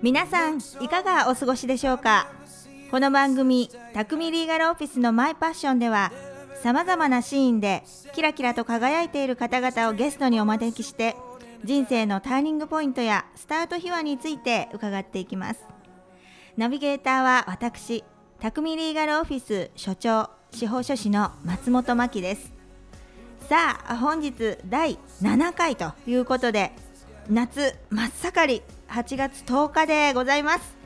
皆さんいかがお過ごしでしょうか？この番組「匠リーガルオフィスのマイパッション」ではさまざまなシーンでキラキラと輝いている方々をゲストにお招きして人生のターニングポイントやスタート秘話について伺っていきます。ナビゲーターは私匠リーガルオフィス所長司法書士の松本真希です。さあ本日第7回ということで夏真っ盛り8月10日でございます。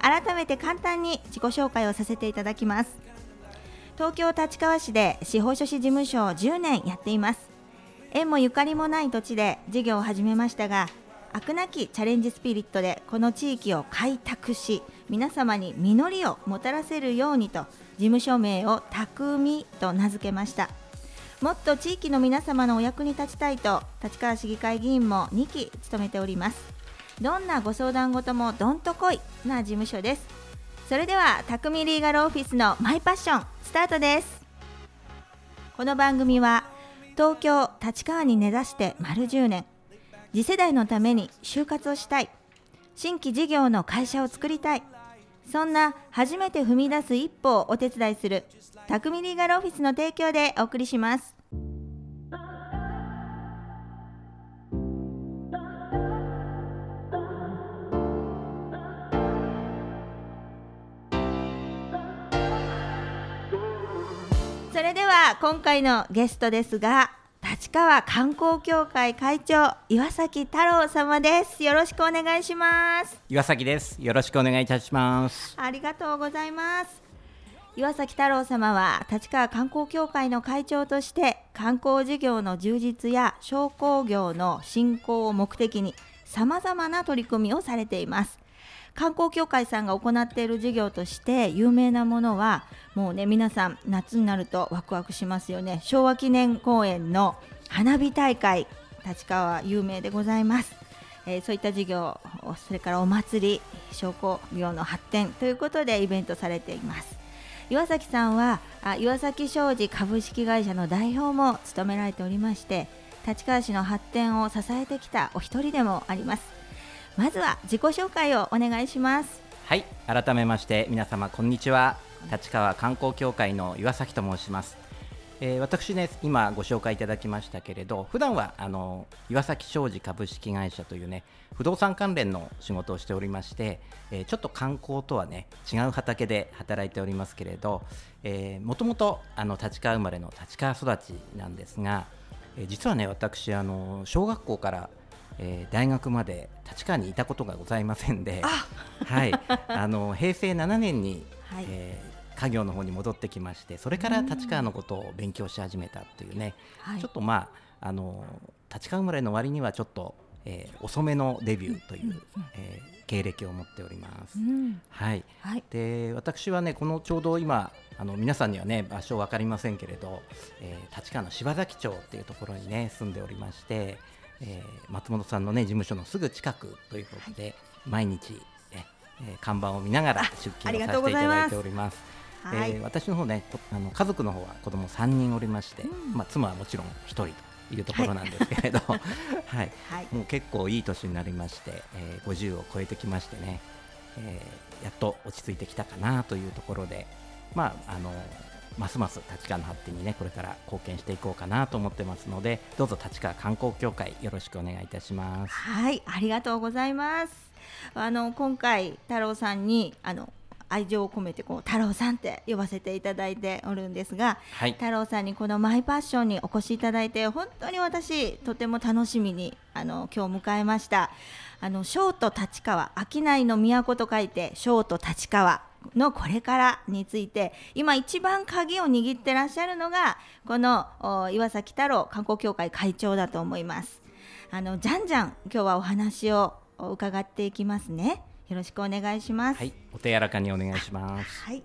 改めて簡単に自己紹介をさせていただきます。東京立川市で司法書士事務所を10年やっています。縁もゆかりもない土地で事業を始めましたが飽くなきチャレンジスピリットでこの地域を開拓し皆様に実りをもたらせるようにと事務所名を匠と名付けました。もっと地域の皆様のお役に立ちたいと立川市議会議員も2期務めております。どんなご相談事もどんとこいな事務所です。それでは匠リーガルオフィスのマイパッションスタートです。この番組は東京立川に根ざして丸10年。次世代のために就活をしたい。新規事業の会社を作りたい。そんな初めて踏み出す一歩をお手伝いする匠リーガルオフィスの提供でお送りします。それでは今回のゲストですが立川観光協会会長岩崎太郎様ですよろしくお願いします岩崎です。よろしくお願いいたします。ありがとうございます岩崎太郎様は立川観光協会の会長として観光事業の充実や商工業の振興を目的にさまざまな取り組みをされています観光協会さんが行っている事業として有名なものはもうね皆さん夏になるとワクワクしますよね。昭和記念公園の花火大会立川有名でございます。えーそういった事業それからお祭り商工業の発展ということでイベントされています。岩崎さんはあ岩崎商事株式会社の代表も務められておりまして立川市の発展を支えてきたお一人でもあります。まずは自己紹介をお願いしますはい、改めまして皆様こんにちは。立川観光協会の岩崎と申します。えー私ね今ご紹介いただきましたけれど、普段はあの岩崎商事株式会社というね不動産関連の仕事をしておりまして、えーちょっと観光とはね違う畑で働いておりますけれど、もともとあの立川生まれの立川育ちなんですが、えー実はね私あの小学校からえー大学まで立川にいたことがございませんで、はい、あの平成7年に、はい。えー家業の方に戻ってきましてそれから立川のことを勉強し始めたっていうね、はい。ちょっとまああの立川生まれの割にはちょっと、えー遅めのデビューという、えー経歴を持っております。うん。はい、はい。で私はねこのちょうど今あの皆さんにはね場所分かりませんけれど、えー立川の柴崎町っていうところにね住んでおりまして、えー松本さんのね事務所のすぐ近くということで、毎日ええー看板を見ながら出勤をさせていただいております。はいえー私の方ねこあの家族の方は子供3人おりまして、うん。まあ、妻はもちろん1人というところなんですけれど、はい。はい。もう結構いい年になりまして、えー50を超えてきましてね、えーやっと落ち着いてきたかなというところで、まああのますます立川の発展にねこれから貢献していこうかなと思ってますのでどうぞ立川観光協会よろしくお願いいたします。はい、ありがとうございます。あの今回太郎さんにあの愛情を込めてこう太郎さんって呼ばせていただいておるんですが、はい太郎さんにこのマイパッションにお越しいただいて本当に私とても楽しみにあの今日迎えました。あの小と立川、商いの都と書いて小と立川。のこれからについて今一番鍵を握ってらっしゃるのがこのお岩崎太郎観光協会会長だと思います。あのじゃんじゃん今日はお話を伺っていきますね。よろしくお願いします。はい、お手柔らかにお願いします。はい。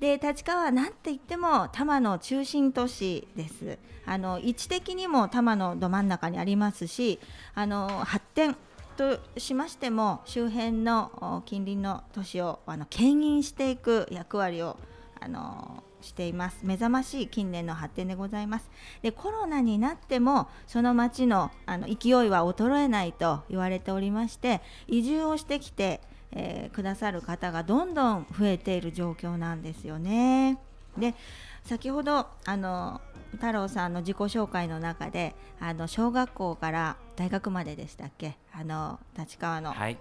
で立川はなんて言っても多摩の中心都市です。あの位置的にも多摩のど真ん中にありますし、あの発展としましても周辺の近隣の都市をあの牽引していく役割をあのしています。目覚ましい近年の発展でございます。でコロナになってもその町のあの勢いは衰えないと言われておりまして移住をしてきて、えー、くださる方がどんどん増えている状況なんですよね。で先ほどあの太郎さんの自己紹介の中であの小学校から大学まででしたっけ？あの立川の、はい、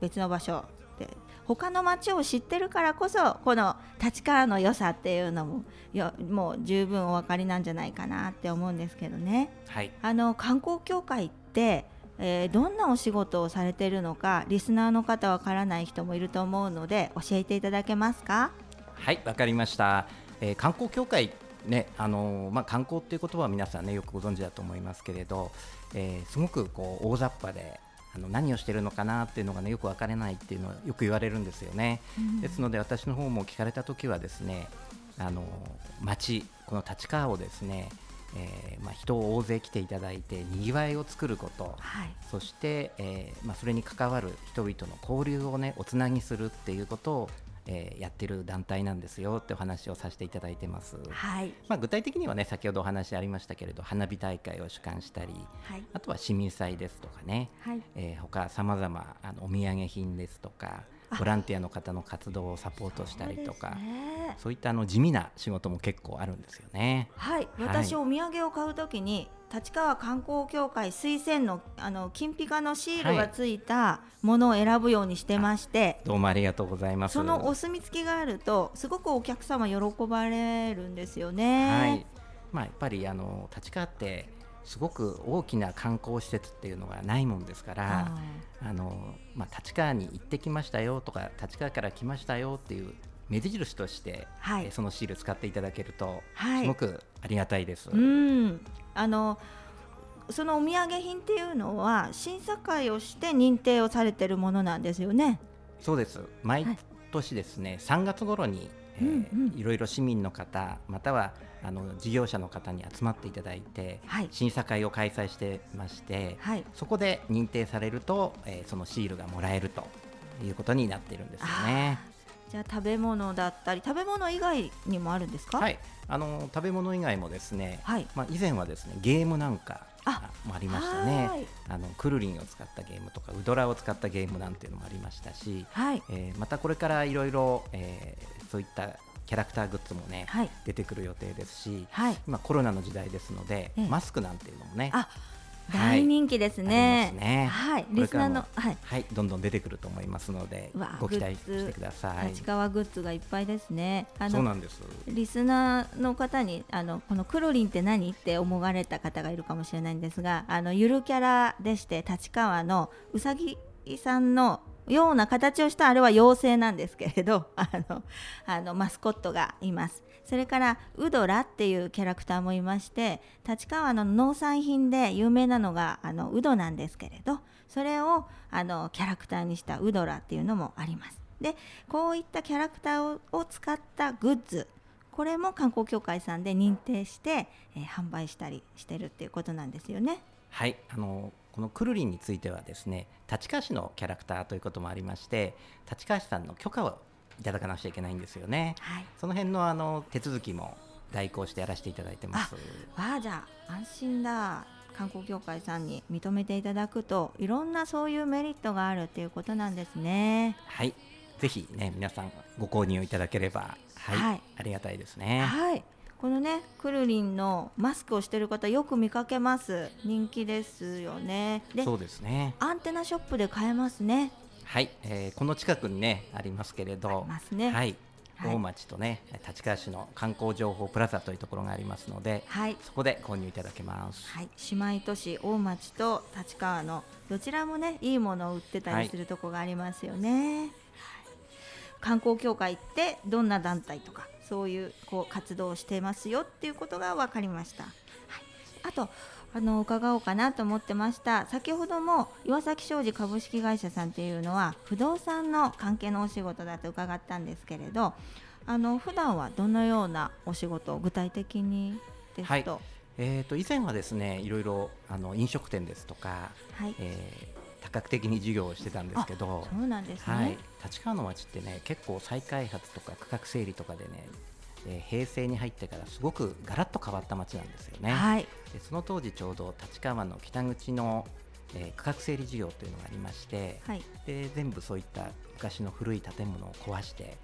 別の場所で。他の町を知ってるからこそこの立川の良さっていうのもよもう十分お分かりなんじゃないかなって思うんですけどね。はい、あの観光協会ってえー、どんなお仕事をされているのかリスナーの方わからない人もいると思うので教えていただけますか？はいわかりました、えー、観光協会ねあのー、まあ、観光っていう言葉は皆さんねよくご存知だと思いますけれど、えー、すごくこう大雑把であの何をしてるのかなっていうのがねよく分からないっていうのはよく言われるんですよね、うん、ですので私の方も聞かれた時はですねあの町この立川をですねえーまあ、人を大勢来ていただいてにぎわいを作ること、はい、そして、えーまあ、それに関わる人々の交流をねおつなぎするっていうことをえー、やってる団体なんですよってお話をさせていただいてます、はい。まあ、具体的にはね先ほどお話ありましたけれど花火大会を主管したり、はい、あとは市民祭ですとかね、はい。えー、他さまざまあのお土産品ですとかボランティアの方の活動をサポートしたりとかそう、いったあの地味な仕事も結構あるんですよね。はい、私、お土産を買うときに立川観光協会推薦のあの金ピカのシールがついたものを選ぶようにしてまして、はい、どうもありがとうございます。そのお墨付きがあるとすごくお客様喜ばれるんですよね。はい。まあ、やっぱりあの立川ってすごく大きな観光施設っていうのがないもんですからあの、まあ、立川に行ってきましたよとか立川から来ましたよっていう目印として、はい、そのシール使っていただけると、すごくありがたいです。うんあのそのお土産品っていうのは審査会をして認定をされているものなんですよね。そうです。毎年ですね、はい、3月頃に、えー、うんうん、いろいろ市民の方またはあの事業者の方に集まっていただいて、はい、審査会を開催してまして、はい、そこで認定されると、えー、そのシールがもらえるということになっているんですよね。じゃあ食べ物だったり食べ物以外にもあるんですか？はい。あの食べ物以外もですね、はい、まあ、以前はですねゲームなんかもありましたね。あのクルリンを使ったゲームとかウドラを使ったゲームなんていうのもありましたし、はい、えー、またこれからいろいろそういったキャラクターグッズもね、はい、出てくる予定ですし、はい、今コロナの時代ですので、ええ、マスクなんていうのもね大人気ですね。ねはい、リスナーのはい、はい、どんどん出てくると思いますので、ご期待してください。立川グッズがいっぱいですね。あのそうなんです。リスナーの方にあのこのクロリンって何って思われた方がいるかもしれないんですが、あのゆるキャラでして立川のうさぎさんのような形をしたあれは妖精なんですけれどあのあのマスコットがいますそれからウドラっていうキャラクターもいまして立川の農産品で有名なのがあのウドなんですけれどそれをあのキャラクターにしたウドラっていうのもありますでこういったキャラクターを使ったグッズこれも観光協会さんで認定して、えー、販売したりしてるっていうことなんですよね。はいあのこのくるりんについてはですね立川市のキャラクターということもありまして立川市さんの許可をいただかなくちゃいけないんですよね、はい、その辺のあの手続きも代行してやらせていただいてます。ああじゃあ安心だ観光協会さんに認めていただくといろんなそういうメリットがあるということなんですね。はい。ぜひね皆さんご購入いただければはい、はい、ありがたいですね。はい。このねくるりんのマスクをしてる方よく見かけます。人気ですよね。でそうですね。アンテナショップで買えますねはい、えー、この近くにねありますけれどね、はい、大町とね立川市の観光情報プラザというところがありますので、はい、そこで購入いただけます、はい、姉妹都市大町と立川のどちらもねいいものを売ってたりするところがありますよね、はい、観光協会ってどんな団体とかそういうこう活動をしてますよっていうことが分かりました。はい、あとあの伺おうかなと思ってました。先ほども岩崎商事株式会社さんっていうのは不動産の関係のお仕事だと伺ったんですけれどあの普段はどのようなお仕事具体的にですと、はい、えーと、以前はですねいろいろあの飲食店ですとか、はい、えー、多角的に事業をしてたんですけどそうなんですね、はい、立川の町ってね結構再開発とか区画整理とかでねえー平成に入ってからすごくガラッと変わった街なんですよね。はい。でその当時ちょうど立川の北口の、えー区画整理事業というのがありまして、はい。で全部そういった昔の古い建物を壊して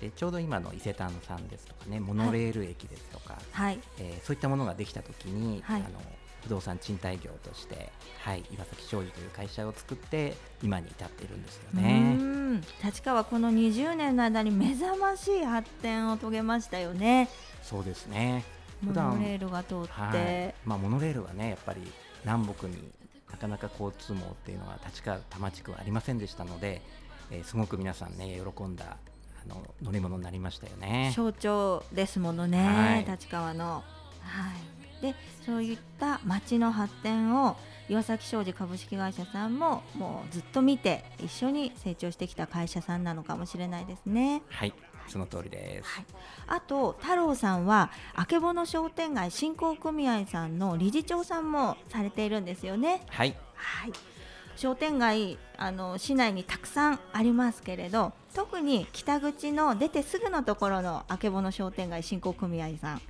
でちょうど今の伊勢丹さんですとかねモノレール駅ですとか、はい。えーそういったものができた時に、はい。あの不動産賃貸業として、はい、岩崎商事という会社を作って今に至っているんですようね。ん。立川この20年の間に目覚ましい発展を遂げましたよね。そうですね。モ普段ノレールが通って、はいまあ、モノレールはねやっぱり南北になかなか交通網っていうのは立川多摩地区はありませんでしたので、えーすごく皆さんね喜んだあの乗り物になりましたよね。象徴ですものね、はい立川の。はい、でそういった町の発展を岩崎商事株式会社さんももうずっと見て一緒に成長してきた会社さんなのかもしれないですね。はいその通りです。はい、あと太郎さんはあけぼの商店街振興組合さんの理事長さんもされているんですよね。はいはい、商店街あの市内にたくさんありますけれど特に北口の出てすぐのところのあけぼの商店街振興組合さん、はい、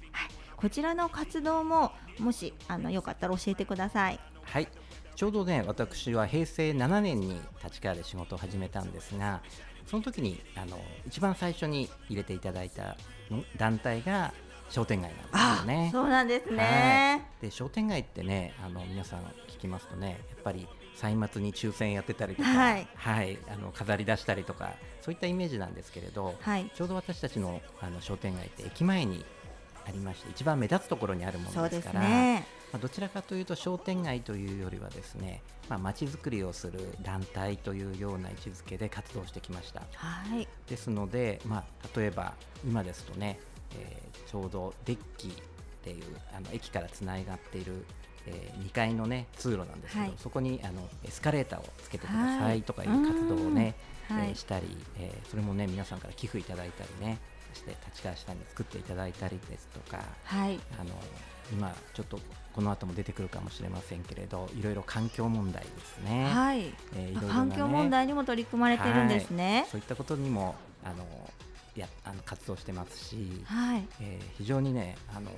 こちらの活動ももしあのよかったら教えてください。はいちょうどね私は平成7年に立川で仕事を始めたんですがその時にあの一番最初に入れていただいたの団体が商店街なんですよね。そうなんですはね。い、で商店街ってねあの皆さん聞きますとねやっぱり歳末に抽選やってたりとか、はいあの飾り出したりとかそういったイメージなんですけれど、はい、ちょうど私たちのあの商店街って駅前にありまして一番目立つところにあるもそうですからね。まあ、どちらかというと商店街というよりはですねまあ街づくりをする団体というような位置づけで活動してきました。はい、ですので、まあ、例えば今ですとね、えーちょうどデッキっていうあの駅からつながっている、え2階のね通路なんですけど、はい。そこにあのエスカレーターをつけてくださはいいとかいう活動をね、はい。えーしたり、えーそれもね皆さんから寄付いただいたりねして立川下に作っていただいたりですとかはい、あの今ちょっとこの後も出てくるかもしれませんけれどいろいろ環境問題ですね、はい、えーいろいろなね。環境問題にも取り組まれてるんですね。そういったことにもあのやあの活動してますし、はい、えー非常にねあの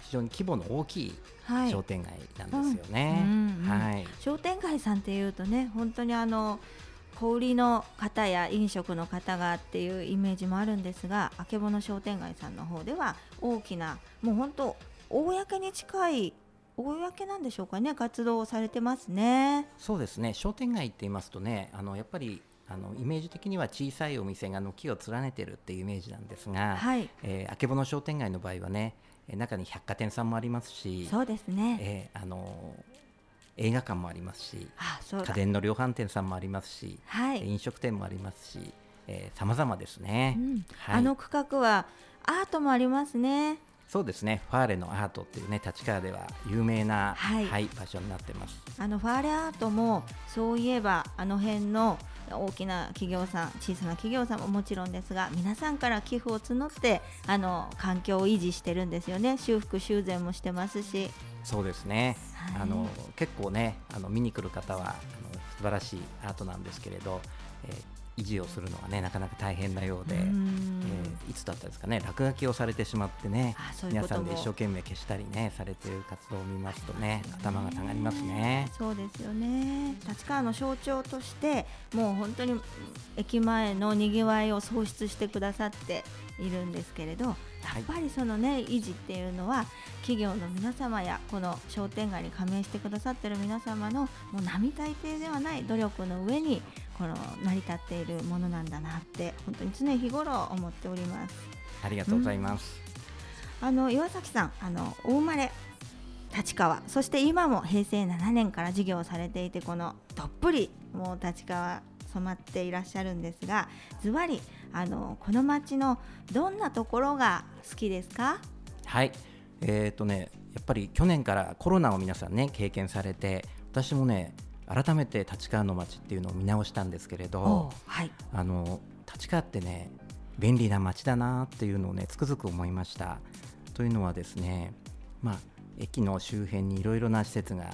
非常に規模の大きいはい、商店街なんですよね。はい、商店街さんっていうとね本当にあの小売りの方や飲食の方がっていうイメージもあるんですがあけぼの商店街さんの方では大きなもう本当公に近い公なんでしょうかね活動をされてますね。そうですね商店街って言いますとねあのやっぱりあのイメージ的には小さいお店が軒を連ねてるっていうイメージなんですが、はい、えー、あけぼの商店街の場合はねえー中に百貨店さんもありますし、そうですね。えーあの映画館もありますし。家電の量販店さんもありますし、はい。飲食店もありますし、えー、様々ですね、うんはいあの区画はアートもありますね。そうですねファーレのアートっていうね立川では有名な、はい場所になってますあのファーレアートもそういえばあの辺の大きな企業さん小さな企業さんももちろんですが皆さんから寄付を募ってあの環境を維持してるんですよね。修復修繕もしてますし。そうですね、はい。あの結構ねあの見に来る方はあの素晴らしいアートなんですけれど、えー維持をするのはねなかなか大変なようで、うーえんーいつだったですかね落書きをされてしまってね皆さんで一生懸命消したりねされている活動を見ますとね頭が下がりますね。そうですよね。立川の象徴としてもう本当に駅前のにぎわいを創出してくださっているんですけれどやっぱりそのね維持っていうのは企業の皆様やこの商店街に加盟してくださってる皆様のもう並大抵ではない努力の上にこの成り立っているものなんだなって本当に常日頃思っております。ありがとうございます。あの岩崎さんあのお生まれ立川そして今も平成7年から事業をされていてこのどっぷりもう立川染まっていらっしゃるんですがズバリあのこの町のどんなところが好きですか？はい、えーとね、やっぱり去年からコロナを皆さんね経験されて私もね改めて立川の街っていうのを見直したんですけれどはいあの立川ってね便利な街だなっていうのをねつくづく思いました。というのはですね、まあ、駅の周辺にいろいろな施設があの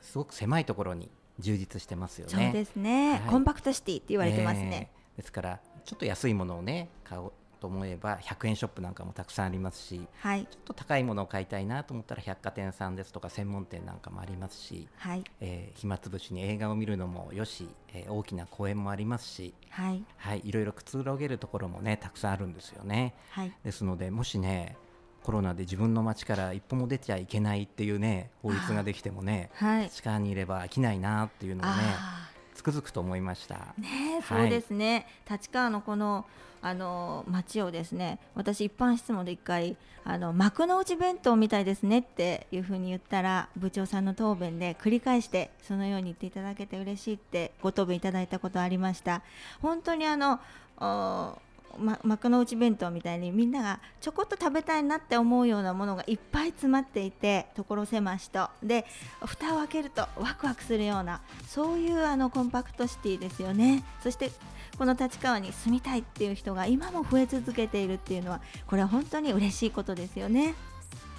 すごく狭いところに充実してますよね。そうですね、はいコンパクトシティって言われてますね、えーですからちょっと安いものをね買おうと思えば100円ショップなんかもたくさんありますしはい。ちょっと高いものを買いたいなと思ったら百貨店さんですとか専門店なんかもありますし、はい。えー暇つぶしに映画を見るのもよし、えー大きな公園もありますし、はい。はい、いろいろくつろげるところもねたくさんあるんですよね。はい。ですのでもしねコロナで自分の街から一歩も出ちゃいけないっていうね法律ができてもねはい。地下にいれば飽きないなっていうのをねあつくづくと思いました。ーねそうですね、立川のこのあの街をですね私一般質問で一回あの幕の内弁当みたいですねっていうふうに言ったら部長さんの答弁で繰り返してそのように言っていただけて嬉しいってご答弁いただいたことありました。本当にあのおま、幕の内弁当みたいにみんながちょこっと食べたいなって思うようなものがいっぱい詰まっていて所狭しと。で蓋を開けるとワクワクするようなそういうあのコンパクトシティですよね。そしてこの立川に住みたいっていう人が今も増え続けているっていうのはこれは本当に嬉しいことですよね。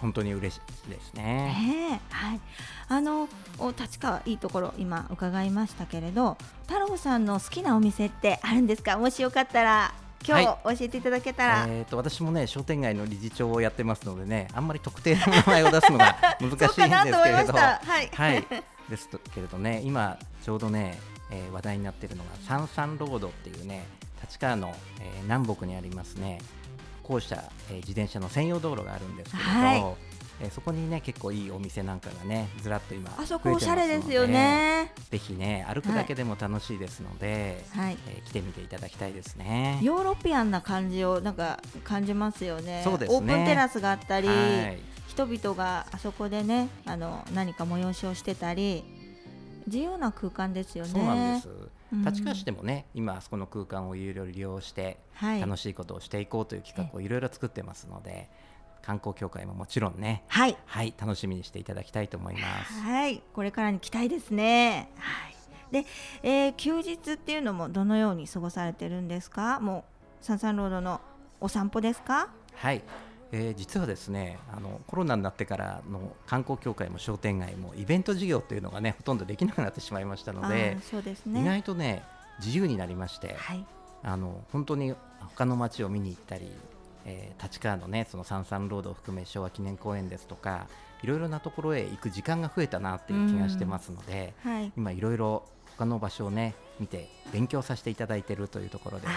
本当に嬉しいですね。ねえはい、あのお立川いいところ今伺いましたけれど太郎さんの好きなお店ってあるんですか？もしよかったら今日教えていただけたら、えー、と私もね商店街の理事長をやってますのでねあんまり特定の名前を出すのが 難しいんですけれど。た。はい、はい。ですけれどね今ちょうどね、えー話題になっているのが三三ロードっていうね立川の、えー南北にありますね校舎、えー自転車の専用道路があるんですけれど、はいえーそこにね結構いいお店なんかがねずらっと今あそこおしゃれですよね。ぜひね歩くだけでも楽しいですので、はい。えー来てみていただきたいですね。ヨーロピアンな感じをなんか感じますよね。そうですね。オープンテラスがあったり、はい。人々があそこでねあの何か催しをしてたり自由な空間ですよね。そうなんです。うん。立川市でもね、今そこの空間をいろいろ利用してはい。楽しいことをしていこうという企画をいろいろ作ってますので、観光協会ももちろんね、はいはい楽しみにしていただきたいと思います。はい、これからに期待ですね。はい。で、えー休日っていうのもどのように過ごされてるんですか？もうサンサンロードのお散歩ですか？はい。えー実はですねあのコロナになってからの観光協会も商店街もイベント事業というのがねほとんどできなくなってしまいましたのでそうです意ね。外とね自由になりまして、はい。あの本当に他の街を見に行ったり、えー立川のねその三々ロードを含め昭和記念公園ですとかいろいろなところへ行く時間が増えたなっていう気がしてますので、はい。今いろいろ他の場所をね見て勉強させていただいているというところです。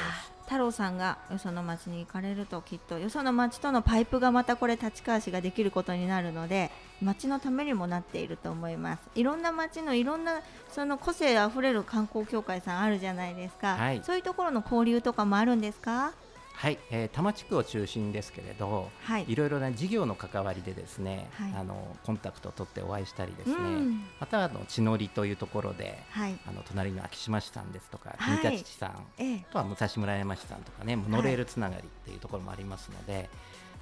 太郎さんがよその町に行かれるときっとよその町とのパイプがまたこれ立川市ができることになるので町のためにもなっていると思いますいろんな町のいろんなその個性あふれる観光協会さんあるじゃないですか、はいそういうところの交流とかもあるんですか？はい、えー多摩地区を中心ですけれど、はい。いろいろな事業の関わりでですね、はい。あのコンタクトを取ってお会いしたりですね、うん。またあの地のりというところで、はい。あの隣の秋島市さんですとか、はい。国立市さん、ええ。あとは武蔵村山市さんとかね、モノレールつながりっていうところもありますので、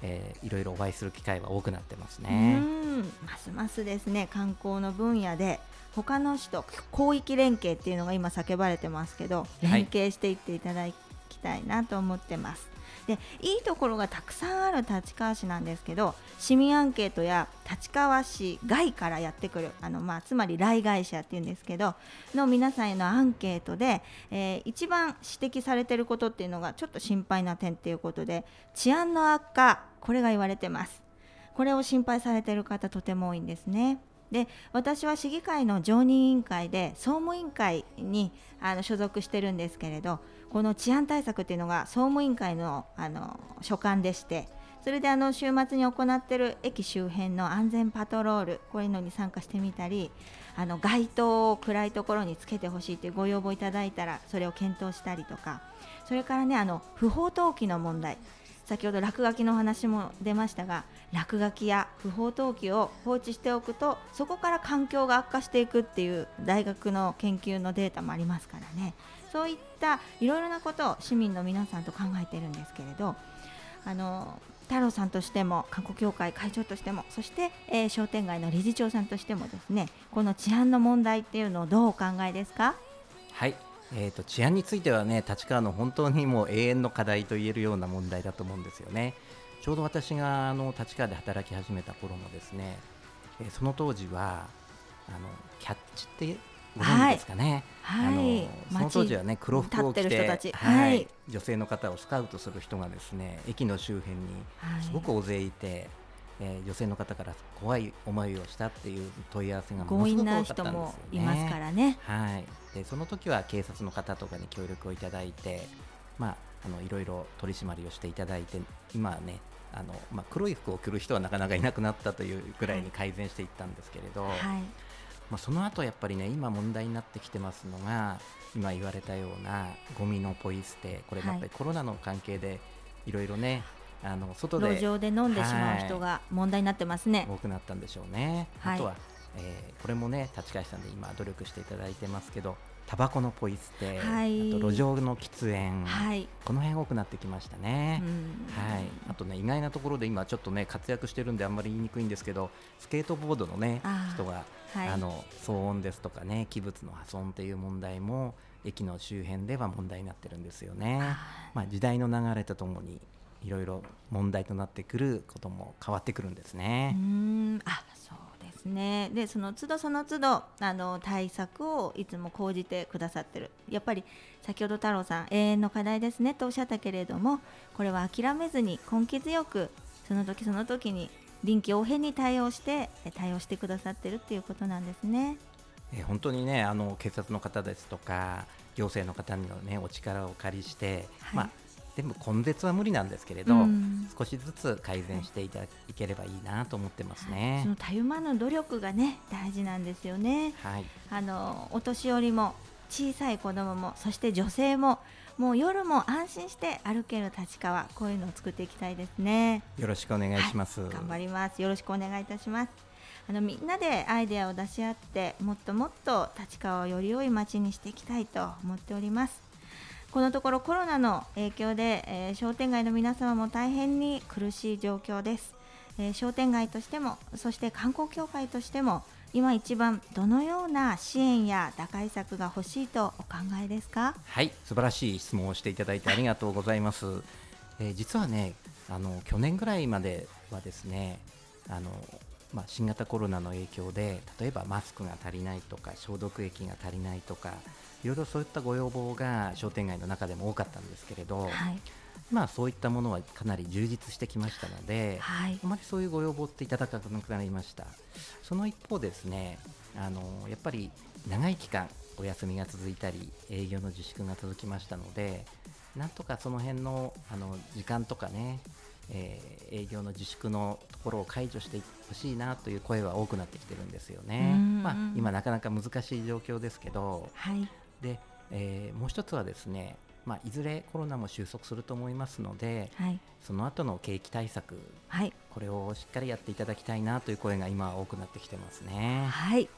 えーいろいろお会いする機会は多くなってますうね。ん。ますますですね観光の分野で他の市と広域連携っていうのが今叫ばれてますけどい。連携していっていただきたいなと思ってます。でいいところがたくさんある立川市なんですけど市民アンケートや立川市外からやってくるあの、まあ、つまり来街者っていうんですけどの皆さんへのアンケートで、えー一番指摘されてることっていうのがちょっと心配な点っていうことで治安の悪化これが言われてます。これを心配されている方とても多いんですね。で私は市議会の常任委員会で総務委員会にあの所属してるんですけれどこの治安対策っていうのが総務委員会のあの所管でしてそれであの週末に行っている駅周辺の安全パトロールこういうのに参加してみたりあの街灯を暗いところにつけてほしいというご要望いただいたらそれを検討したりとかそれからねあの不法投棄の問題。先ほど落書きの話も出ましたが落書きや不法投棄を放置しておくとそこから環境が悪化していくっていう大学の研究のデータもありますからね。そういったいろいろなことを市民の皆さんと考えているんですけれどあの太郎さんとしても観光協会会長としてもそして、えー商店街の理事長さんとしてもですねこの治安の問題っていうのをどうお考えですか？はい、えー、と治安についてはね立川の本当にもう永遠の課題と言えるような問題だと思うんですよね。ちょうど私があの立川で働き始めた頃もですね、えーその当時はあのキャッチってご存知ですかね、はい、あのその当時はね黒服を着てはい、はい、女性の方をスカウトする人がですね駅の周辺にすごく大勢いて、えー、女性の方から怖い思いをしたっていう問い合わせがものすごく多かったんですよ、ね、もいますからね。はい。でその時は警察の方とかに協力をいただいて、まああのいろいろ取り締まりをしていただいて、今はね。あのまあ、黒い服を着る人はなかなかいなくなったというぐらいに改善していったんですけれど、はい、まあ、その後やっぱりね今問題になってきてますのが今言われたようなゴミのポイ捨て。これやっぱりコロナの関係でいろいろねあの外で路上で飲んでしまう人が問題になってますね、はい、多くなったんでしょうね、はい、あとは、えー、これもね立川さんで今努力していただいてますけどタバコのポイ捨て、はい、あと路上の喫煙、はい、この辺多くなってきましたね、はい、あとね意外なところで今ちょっとね活躍してるんであんまり言いにくいんですけどスケートボードのね人があ、あの騒音ですとかね器物の破損っていう問題も駅の周辺では問題になってるんですよね。まあ、時代の流れとともにいろいろ問題となってくることも変わってくるんですね。うん。あそうですね。でその都度その都度あの対策をいつも講じてくださってる。やっぱり先ほど太郎さん永遠の課題ですねとおっしゃったけれどもこれは諦めずに根気強くその時その時に臨機応変に対応して対応してくださってるっていうことなんですね。え本当にねあの警察の方ですとか行政の方のねお力を借りして、はい、まあ全部根絶は無理なんですけれど、うん、少しずつ改善していただければいいなと思ってますね。そのたゆまぬ努力がね大事なんですよね。はい、あのお年寄りも小さい子供もそして女性ももう夜も安心して歩ける立川こういうのを作っていきたいですね。よろしくお願いします。はい、頑張ります。よろしくお願いいたします。あのみんなでアイデアを出し合ってもっともっと立川をより良い街にしていきたいと思っております。このところコロナの影響で、えー、商店街の皆様も大変に苦しい状況です、えー、商店街としてもそして観光協会としても今一番どのような支援や打開策が欲しいとお考えですか？はい素晴らしい質問をしていただいてありがとうございます、えー、実はねあの去年ぐらいまではですねあのまあ、新型コロナの影響で例えばマスクが足りないとか消毒液が足りないとかいろいろそういったご要望が商店街の中でも多かったんですけれど、はい、まあそういったものはかなり充実してきましたので、はい、あまりそういうご要望っていただかなくなりました。その一方ですねあのやっぱり長い期間お休みが続いたり営業の自粛が続きましたのでなんとかその辺のあの時間とかねえー、営業の自粛のところを解除してほしいなという声は多くなってきてるんですよね。まあ、今なかなか難しい状況ですけど、はい、で、えー、もう一つはですね、まあ、いずれコロナも収束すると思いますので、はい、その後の景気対策、はい、これをしっかりやっていただきたいなという声が今多くなってきてますね。はい。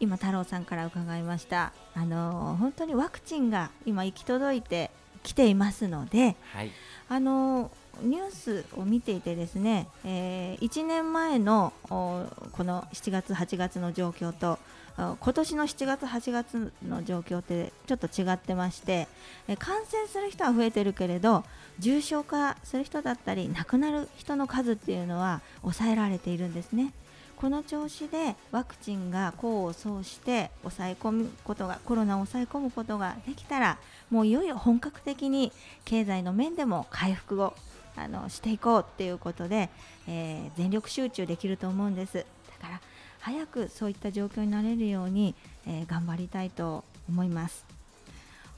今太郎さんから伺いました。あの本当にワクチンが今行き届いてきていますので、はい、あのニュースを見ていてですね、えー、1年前のこの7月、8月の状況と今年の7月、8月の状況ってちょっと違ってまして、感染する人は増えてるけれど重症化する人だったり亡くなる人の数っていうのは抑えられているんですね。この調子でワクチンが功を奏して抑え込むことがコロナを抑え込むことができたらもういよいよ本格的に経済の面でも回復をあのしていこうっていうことで、えー、全力集中できると思うんですだから早くそういった状況になれるように、えー、頑張りたいと思います。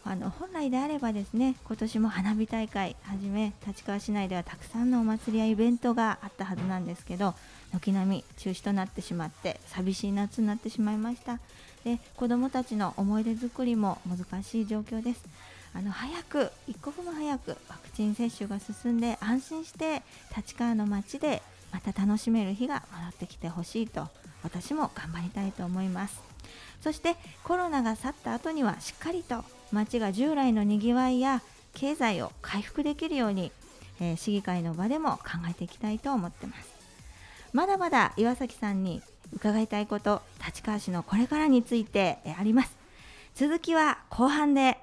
あの本来であればですね今年も花火大会はじめ立川市内ではたくさんのお祭りやイベントがあったはずなんですけど軒並み中止となってしまって寂しい夏になってしまいました。で子どもたちの思い出作りも難しい状況です。あの早く一刻も早くワクチン接種が進んで安心して立川の街でまた楽しめる日が戻ってきてほしいと私も頑張りたいと思います。そしてコロナが去った後にはしっかりと街が従来のにぎわいや経済を回復できるように、えー、市議会の場でも考えていきたいと思ってます。まだまだ岩崎さんに伺いたいこと立川市のこれからについてあります。続きは後半で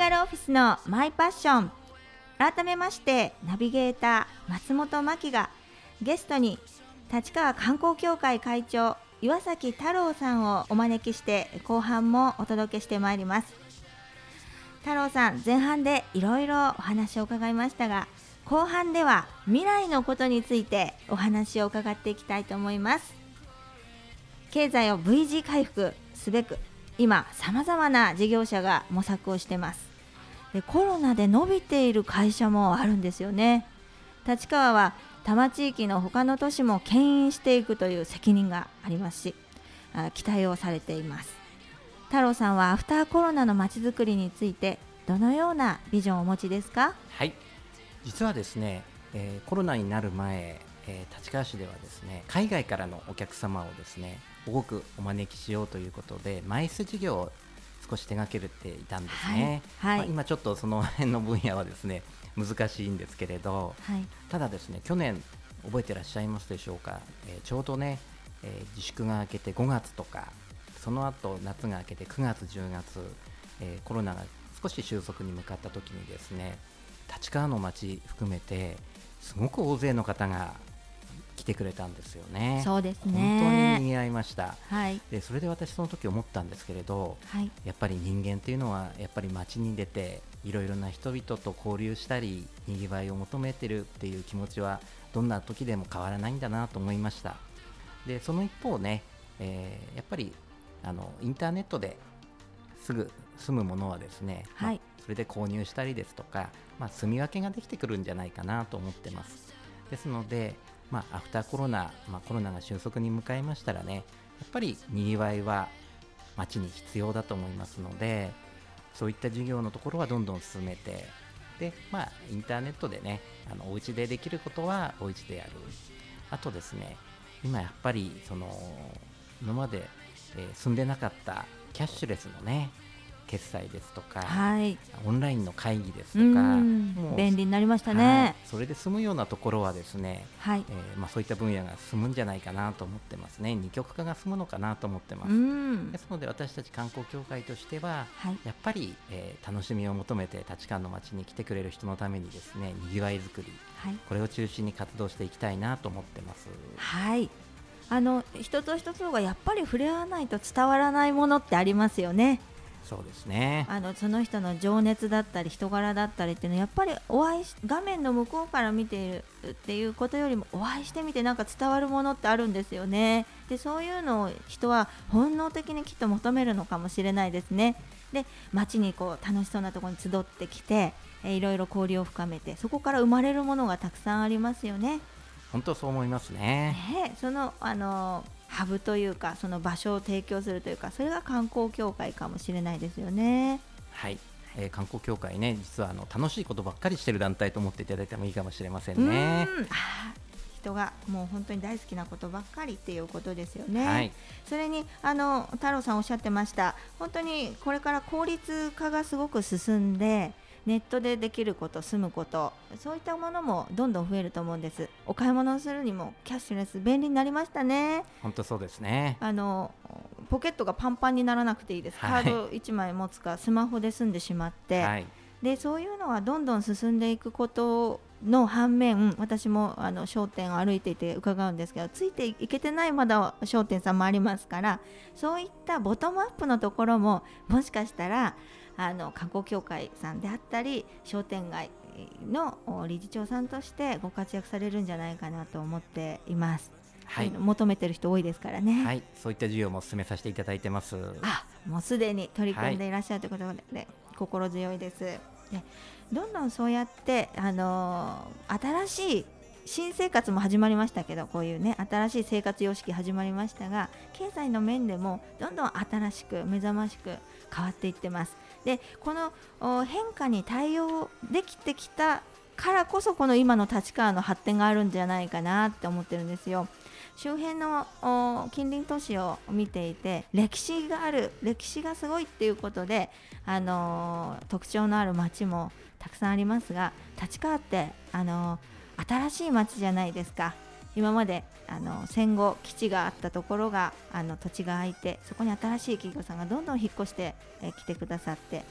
匠フィスのマイパッション。改めましてナビゲーター松本真希がゲストに立川観光協会会長岩崎太郎さんをお招きして後半もお届けしてまいります。太郎さん前半でいろいろお話を伺いましたが後半では未来のことについてお話を伺っていきたいと思います。経済を V 字回復すべく今さまざまな事業者が模索をしてます。でコロナで伸びている会社もあるんですよね。立川は多摩地域の他の都市も牽引していくという責任がありますし期待をされています。太郎さんはアフターコロナのまちづくりについてどのようなビジョンをお持ちですか？はい。実はですね、えー、コロナになる前、えー、立川市ではですね海外からのお客様をですね多くお招きしようということでマイス事業を少し手掛けるっていたんですね、はい。はい、まあ、今ちょっとその辺の分野はですね難しいんですけれど、はい、ただですね去年覚えてらっしゃいますでしょうか、えー、ちょうどね、えー、自粛が明けて5月とかその後夏が明けて9月10月、えー、コロナが少し収束に向かった時にですね立川の街含めてすごく大勢の方が来てくれたんですよね。そうですね。本当に賑わいました。はい。でそれで私その時思ったんですけれど、はい、やっぱり人間っていうのはやっぱり街に出ていろいろな人々と交流したりにぎわいを求めてるっていう気持ちはどんな時でも変わらないんだなと思いました。でその一方ね、えー、やっぱりあのインターネットですぐ住むものはですね、はい、まあ、それで購入したりですとか、まあ、住み分けができてくるんじゃないかなと思ってます。ですので、まあ、アフターコロナ、まあ、コロナが収束に向かいましたらねやっぱりにぎわいは街に必要だと思いますのでそういった事業のところはどんどん進めてで、まあ、インターネットでねあのお家でできることはお家でやる。あとですね今やっぱりその今まで、えー、住んでなかったキャッシュレスのね決済ですとか、はい、オンラインの会議ですとか、便利になりましたね、はい、それで済むようなところはですね、はい。えーまあ、そういった分野が進むんじゃないかなと思ってますね。二極化が進むのかなと思ってます。ですので私たち観光協会としては、はい、やっぱり、えー、楽しみを求めて立川の街に来てくれる人のためにですねにぎわいづくり、はい、これを中心に活動していきたいなと思ってます。はい。あの一つ一つがやっぱり触れ合わないと伝わらないものってありますよね。そうですね。あのその人の情熱だったり人柄だったりっていうのはやっぱりお会いし画面の向こうから見ているっていうことよりもお会いしてみてなんか伝わるものってあるんですよね。でそういうのを人は本能的にきっと求めるのかもしれないですね。で街にこう楽しそうなところに集ってきて、えいろいろ交流を深めてそこから生まれるものがたくさんありますよね。本当そう思いますね。ねそのあのハブというかその場所を提供するというかそれが観光協会かもしれないですよね。はい、えー、観光協会ね実はあの楽しいことばっかりしてる団体と思っていただいてもいいかもしれませんね。ん人がもう本当に大好きなことばっかりっていうことですよね。はい、それにあの太郎さんおっしゃってました本当にこれから効率化がすごく進んでネットでできること住むことそういったものもどんどん増えると思うんです。お買い物をするにもキャッシュレス便利になりましたね。本当そうですね。あのポケットがパンパンにならなくていいです、はい、カード1枚持つかスマホで済んでしまって、はい、でそういうのはどんどん進んでいくことの反面私もあの商店を歩いていて伺うんですけどついていけてないまだ商店さんもありますからそういったボトムアップのところももしかしたらあの観光協会さんであったり商店街の理事長さんとしてご活躍されるんじゃないかなと思っています。はい、求めてる人多いですからね。はい、そういった事業も進めさせていただいてます。あ、もうすでに取り組んでいらっしゃるということで、はい、心強いです。で、どんどんそうやってあのー、新しい新生活も始まりましたけどこういうね新しい生活様式始まりましたが経済の面でもどんどん新しく目覚ましく変わっていってますでこの変化に対応できてきたからこそこの今の立川の発展があるんじゃないかなって思ってるんですよ。周辺の近隣都市を見ていて歴史がある歴史がすごいっていうことで、あのー、特徴のある町もたくさんありますが立川って、あのー、新しい町じゃないですか今まであの戦後基地があったところがあの土地が空いてそこに新しい企業さんがどんどん引っ越してきてくださって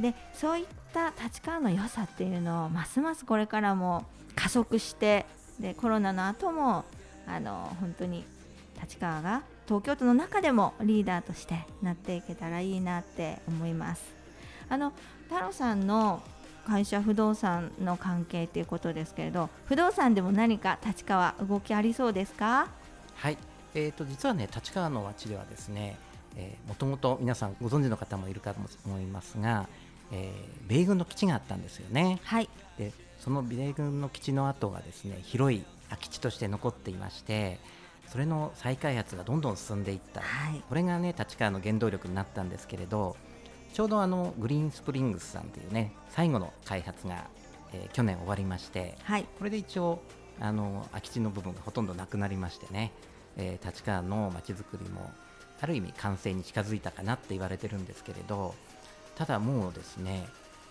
でそういった立川の良さっていうのをますますこれからも加速してでコロナの後もあの本当に立川が東京都の中でもリーダーとしてなっていけたらいいなって思います。あの太郎さんの会社不動産の関係っていうことですけれど不動産でも何か立川動きありそうですか？はい。えーと、実はね立川の町ではですねもともと皆さんご存知の方もいるかと思いますが、えー、米軍の基地があったんですよね。はい、でその米軍の基地の跡がですね広い空き地として残っていましてそれの再開発がどんどん進んでいった、はい、これがね立川の原動力になったんですけれどちょうどあのグリーンスプリングスさんというね最後の開発が、えー、去年終わりまして、はい、これで一応あの空き地の部分がほとんどなくなりましてね、えー、立川のまちづくりもある意味完成に近づいたかなって言われてるんですけれどただもうですね、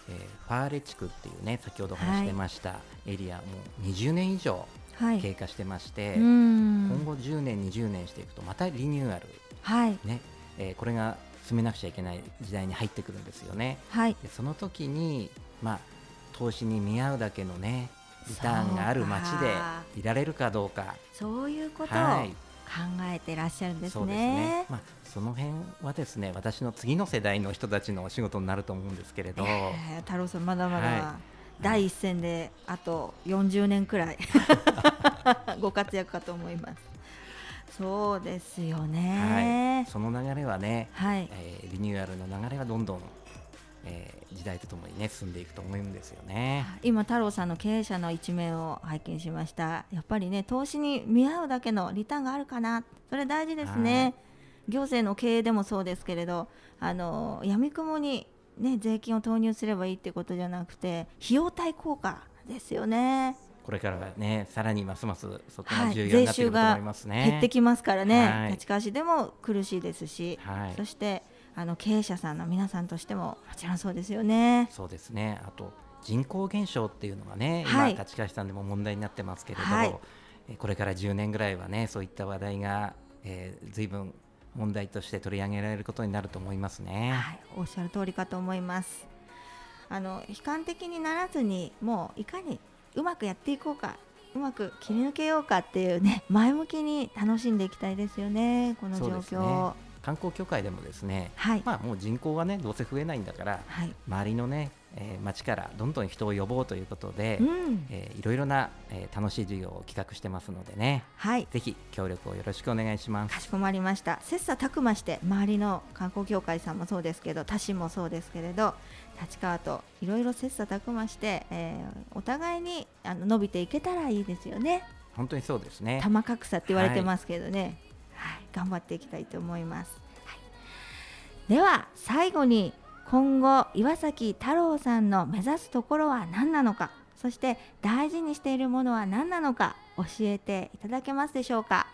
えー、ファーレ地区っていうね先ほど話してましたエリア、もう20年以上経過してまして、はい、今後10年20年していくとまたリニューアル、はい。ねえー、これが進めなくちゃいけない時代に入ってくるんですよね。はい、でその時に、まあ、投資に見合うだけのねリターンがある街でいられるかどうか。そういうことを考えてらっしゃるんですね。はい、ね。まあ、その辺はですね私の次の世代の人たちのお仕事になると思うんですけれど、えー、太郎さんまだまだ、はい、第一線であと40年くらい。ご活躍かと思います。そうですよね、はい、その流れはね、はい。えー、リニューアルの流れはどんどん、えー、時代とともにね進んでいくと思うんですよね。今太郎さんの経営者の一面を拝見しました。やっぱりね投資に見合うだけのリターンがあるかな。それ大事ですね、行政の経営でもそうですけれどあの闇雲にね税金を投入すればいいってことじゃなくて費用対効果ですよねこれからねさらにますますそこが重要になってくると思いますね、はい、減ってきますからね、はい、立川市でも苦しいですし、はい、そしてあの経営者さんの皆さんとしてももちろんそうですよね。そうですね。あと人口減少っていうのがね、今立川市さんでも問題になってますけれど、はい、これから10年ぐらいはねそういった話題が、えー、随分問題として取り上げられることになると思いますね。はい、おっしゃる通りかと思います。あの悲観的にならずにもういかにうまくやっていこうかうまく切り抜けようかっていうね前向きに楽しんでいきたいですよねこの状況、ね、観光協会でもですね、はい、まあもう人口がねどうせ増えないんだから、はい、周りのねえー、町からどんどん人を呼ぼうということで、うん、えー、いろいろな、えー、楽しい授業を企画してますのでね、はい、ぜひ協力をよろしくお願いします。かしこまりました。切磋琢磨して周りの観光協会さんもそうですけど他市もそうですけれど立川といろいろ切磋琢磨して、えー、お互いにあの伸びていけたらいいですよね。本当にそうですね。玉格差って言われてますけどね、はい、はい、頑張っていきたいと思います、はい、では最後に今後岩崎太郎さんの目指すところは何なのかそして大事にしているものは何なのか教えていただけますでしょうか？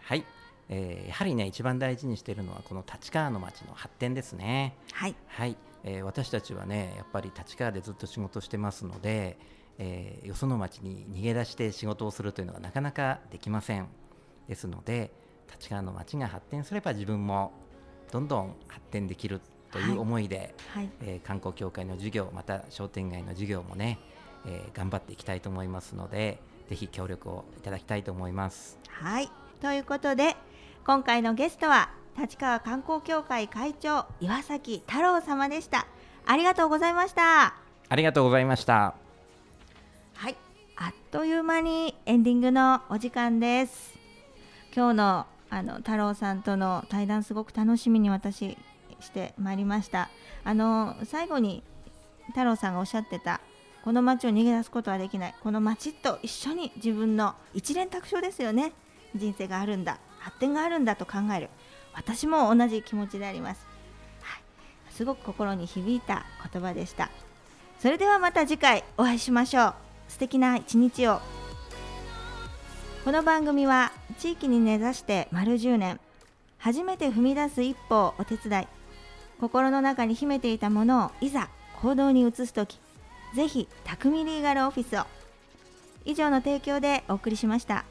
はい、えー、やはりね一番大事にしているのはこの立川の町の発展ですね。はい、はい。えー、私たちはねやっぱり立川でずっと仕事してますので、えー、よその町に逃げ出して仕事をするというのがなかなかできません。ですので立川の町が発展すれば自分もどんどん発展できるという思いで、はい、えー、観光協会の授業また商店街の授業もね、えー、頑張っていきたいと思いますのでぜひ協力をいただきたいと思います。はい。ということで今回のゲストは立川観光協会会長岩崎太郎様でした。ありがとうございました。ありがとうございました。はい。あっという間にエンディングのお時間です。今日のあの太郎さんとの対談すごく楽しみに私してまいりました。あの最後に太郎さんがおっしゃってたこの街を逃げ出すことはできない。この街と一緒に自分の一連卓上ですよね。人生があるんだ。発展があるんだと考える。私も同じ気持ちであります、はい、すごく心に響いた言葉でした。それではまた次回お会いしましょう。素敵な一日を。この番組は地域に根ざして丸10年初めて踏み出す一歩をお手伝い心の中に秘めていたものをいざ行動に移す時ぜひ匠リーガルオフィスを以上の提供でお送りしました。